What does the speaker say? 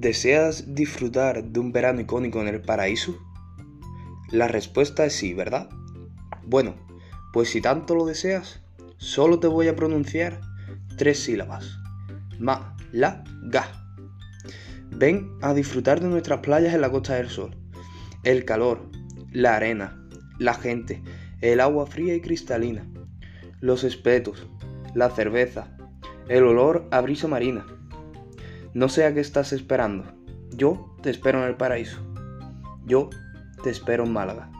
¿Deseas disfrutar de un verano icónico en el paraíso? La respuesta es sí, ¿verdad? Bueno, pues si tanto lo deseas, solo te voy a pronunciar tres sílabas. Ma, la, ga. Ven a disfrutar de nuestras playas en la Costa del Sol. El calor, la arena, la gente, el agua fría y cristalina, los espetos, la cerveza, el olor a brisa marina. No sé a qué estás esperando. Yo te espero en el paraíso. Yo te espero en Málaga.